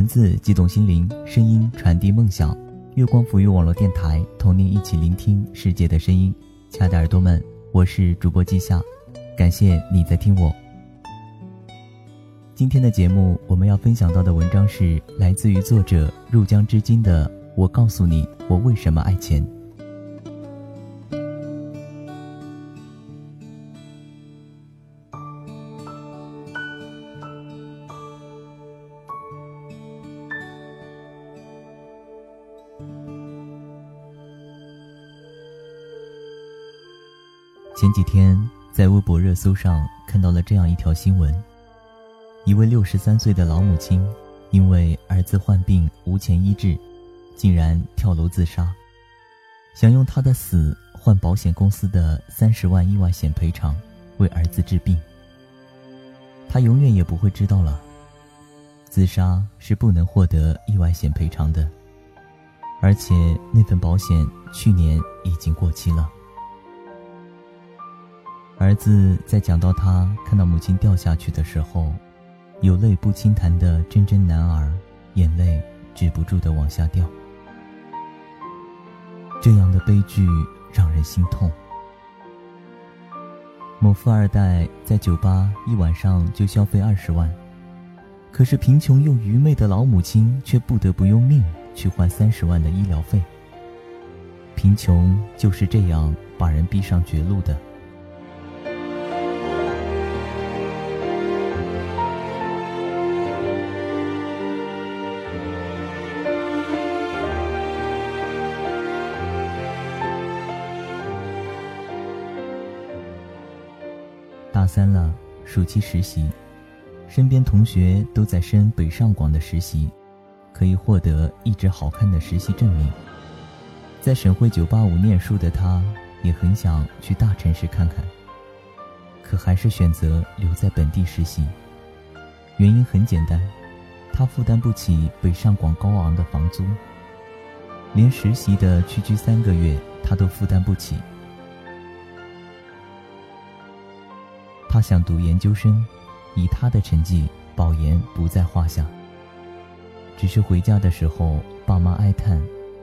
文字激动心灵，声音传递梦想。月光抚育网络电台，同您一起聆听世界的声音。亲爱的耳朵们，我是主播季夏，感谢你在听我。今天的节目，我们要分享到的文章是来自于作者入江之金的《我告诉你，我为什么爱钱》。前几天在微博热搜上看到了这样一条新闻：一位六十三岁的老母亲，因为儿子患病无钱医治，竟然跳楼自杀，想用他的死换保险公司的三十万意外险赔偿，为儿子治病。他永远也不会知道了，自杀是不能获得意外险赔偿的，而且那份保险去年已经过期了。儿子在讲到他看到母亲掉下去的时候，有泪不轻弹的真真男儿，眼泪止不住的往下掉。这样的悲剧让人心痛。某富二代在酒吧一晚上就消费二十万，可是贫穷又愚昧的老母亲却不得不用命去换三十万的医疗费。贫穷就是这样把人逼上绝路的。三了，暑期实习，身边同学都在申北上广的实习，可以获得一纸好看的实习证明。在省会985念书的他，也很想去大城市看看，可还是选择留在本地实习。原因很简单，他负担不起北上广高昂的房租，连实习的区区三个月，他都负担不起。他想读研究生，以他的成绩，保研不在话下。只是回家的时候，爸妈哀叹，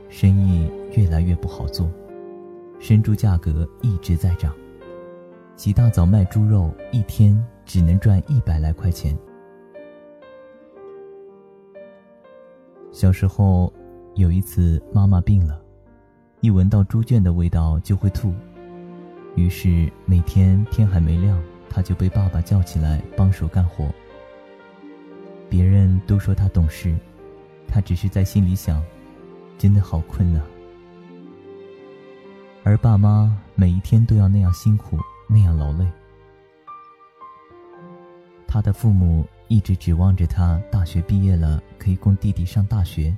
生意越来越不好做，生猪价格一直在涨，起大早卖猪肉，一天只能赚一百来块钱。小时候，有一次妈妈病了，一闻到猪圈的味道就会吐，于是每天天还没亮。他就被爸爸叫起来帮手干活。别人都说他懂事，他只是在心里想：真的好困啊。而爸妈每一天都要那样辛苦，那样劳累。他的父母一直指望着他大学毕业了可以供弟弟上大学，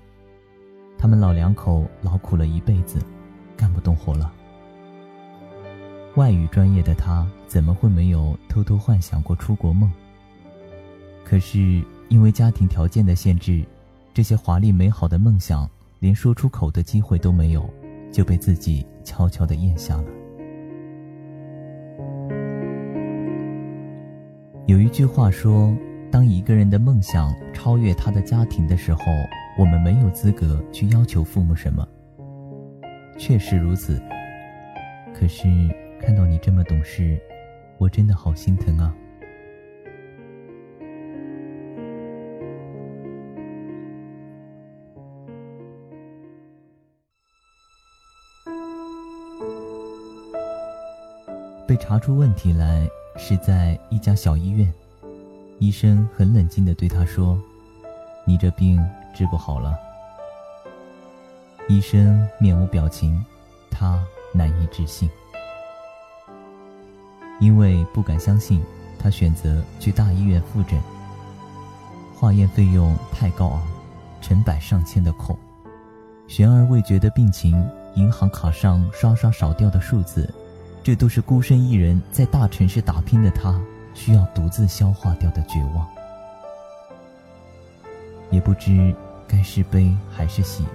他们老两口劳苦了一辈子，干不动活了。外语专业的他怎么会没有偷偷幻想过出国梦？可是因为家庭条件的限制，这些华丽美好的梦想连说出口的机会都没有，就被自己悄悄的咽下了。有一句话说：“当一个人的梦想超越他的家庭的时候，我们没有资格去要求父母什么。”确实如此。可是。看到你这么懂事，我真的好心疼啊！被查出问题来是在一家小医院，医生很冷静的对他说：“你这病治不好了。”医生面无表情，他难以置信。因为不敢相信，他选择去大医院复诊。化验费用太高昂，成百上千的扣，悬而未决的病情，银行卡上刷刷少掉的数字，这都是孤身一人在大城市打拼的他需要独自消化掉的绝望。也不知该是悲还是喜，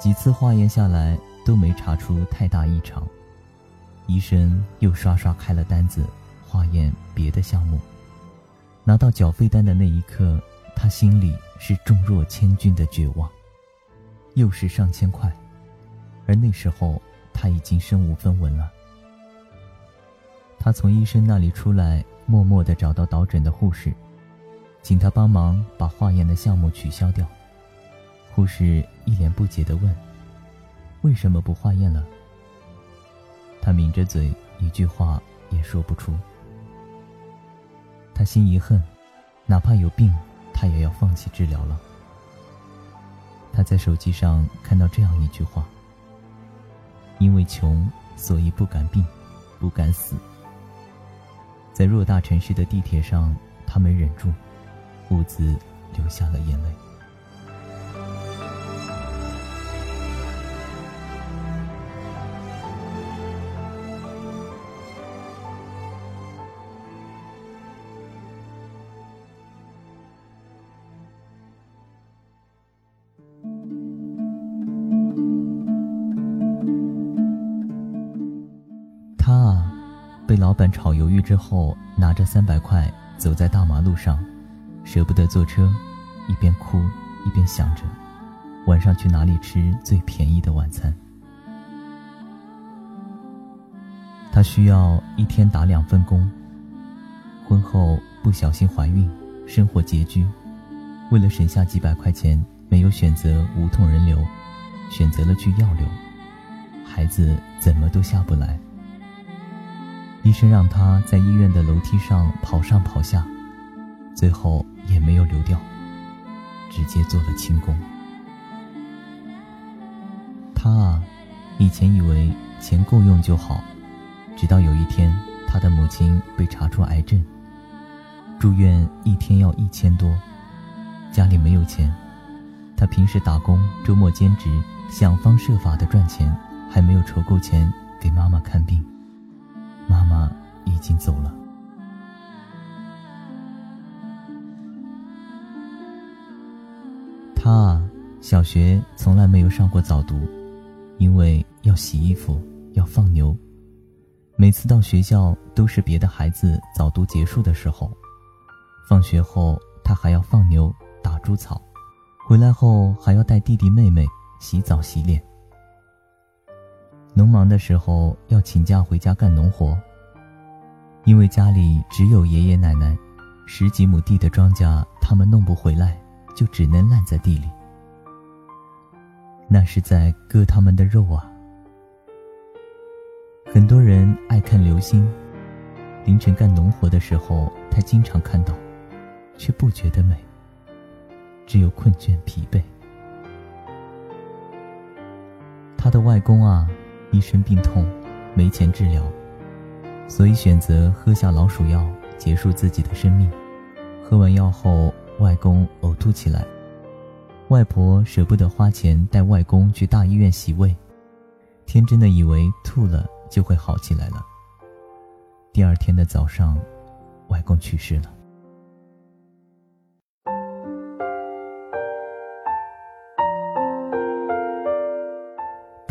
几次化验下来都没查出太大异常。医生又刷刷开了单子，化验别的项目。拿到缴费单的那一刻，他心里是重若千钧的绝望。又是上千块，而那时候他已经身无分文了。他从医生那里出来，默默地找到导诊的护士，请他帮忙把化验的项目取消掉。护士一脸不解地问：“为什么不化验了？”他抿着嘴，一句话也说不出。他心一横，哪怕有病，他也要放弃治疗了。他在手机上看到这样一句话：“因为穷，所以不敢病，不敢死。”在偌大城市的地铁上，他没忍住，兀自流下了眼泪。老板炒鱿鱼之后，拿着三百块走在大马路上，舍不得坐车，一边哭一边想着晚上去哪里吃最便宜的晚餐。她需要一天打两份工，婚后不小心怀孕，生活拮据，为了省下几百块钱，没有选择无痛人流，选择了去药流，孩子怎么都下不来。医生让他在医院的楼梯上跑上跑下，最后也没有流掉，直接做了清宫。他啊，以前以为钱够用就好，直到有一天，他的母亲被查出癌症，住院一天要一千多，家里没有钱，他平时打工，周末兼职，想方设法的赚钱，还没有筹够钱给妈妈看病。妈妈已经走了。他啊，小学从来没有上过早读，因为要洗衣服，要放牛。每次到学校都是别的孩子早读结束的时候，放学后他还要放牛、打猪草，回来后还要带弟弟妹妹洗澡洗脸。农忙的时候要请假回家干农活，因为家里只有爷爷奶奶，十几亩地的庄稼他们弄不回来，就只能烂在地里。那是在割他们的肉啊！很多人爱看流星，凌晨干农活的时候，他经常看到，却不觉得美，只有困倦疲惫。他的外公啊。一身病痛，没钱治疗，所以选择喝下老鼠药结束自己的生命。喝完药后，外公呕吐起来，外婆舍不得花钱带外公去大医院洗胃，天真的以为吐了就会好起来了。第二天的早上，外公去世了。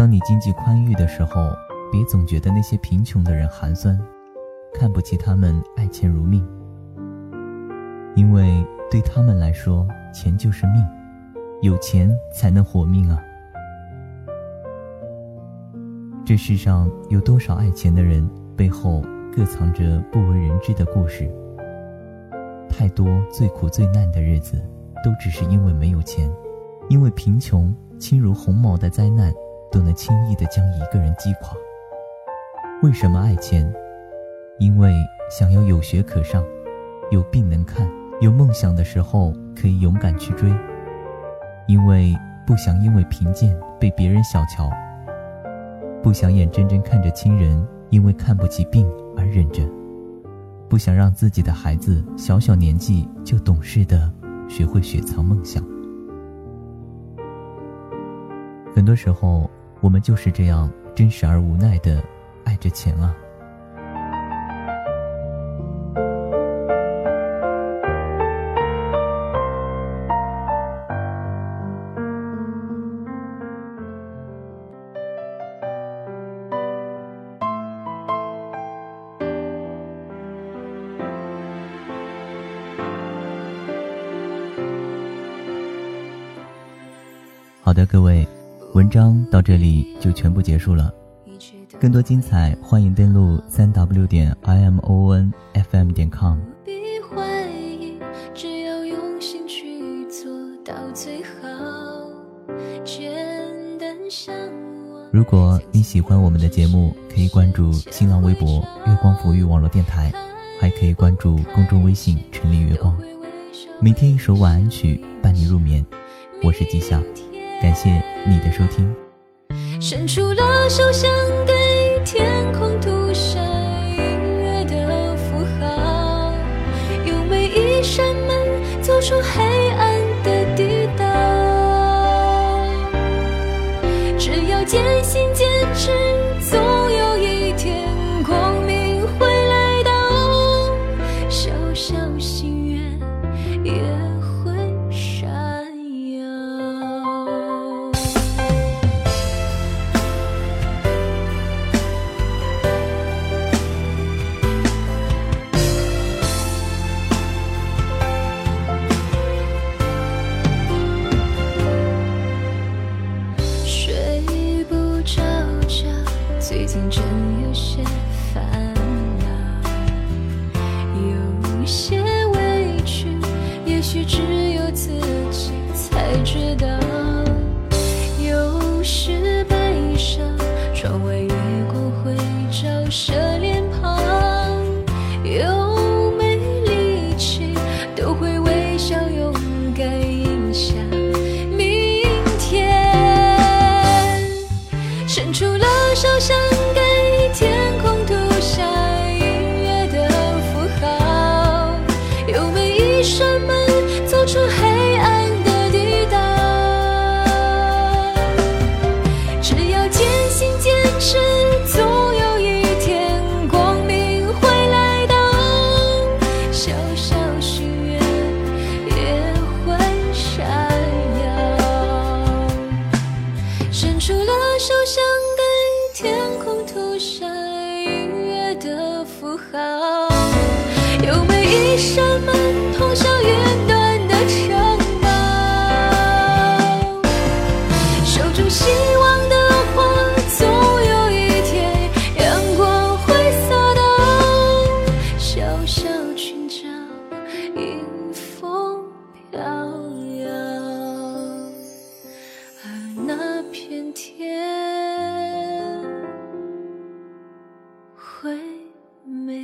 当你经济宽裕的时候，别总觉得那些贫穷的人寒酸，看不起他们爱钱如命。因为对他们来说，钱就是命，有钱才能活命啊！这世上有多少爱钱的人，背后各藏着不为人知的故事。太多最苦最难的日子，都只是因为没有钱，因为贫穷轻如鸿毛的灾难。都能轻易的将一个人击垮。为什么爱钱？因为想要有学可上，有病能看，有梦想的时候可以勇敢去追。因为不想因为贫贱被别人小瞧，不想眼睁睁看着亲人因为看不起病而忍着，不想让自己的孩子小小年纪就懂事的学会雪藏梦想。很多时候。我们就是这样真实而无奈的爱着钱啊。好的各位文章到这里就全部结束了。更多精彩，欢迎登录三 w 点 i m o n f m 点 com。如果你喜欢我们的节目，可以关注新浪微博“月光抚育网络电台”，还可以关注公众微信“陈立月光”。每天一首晚安曲伴你入眠，我是吉祥，感谢你的收听。伸出了手想给天空涂上音乐的符号用每一扇门走出黑暗的地道。只要坚信见舍利 me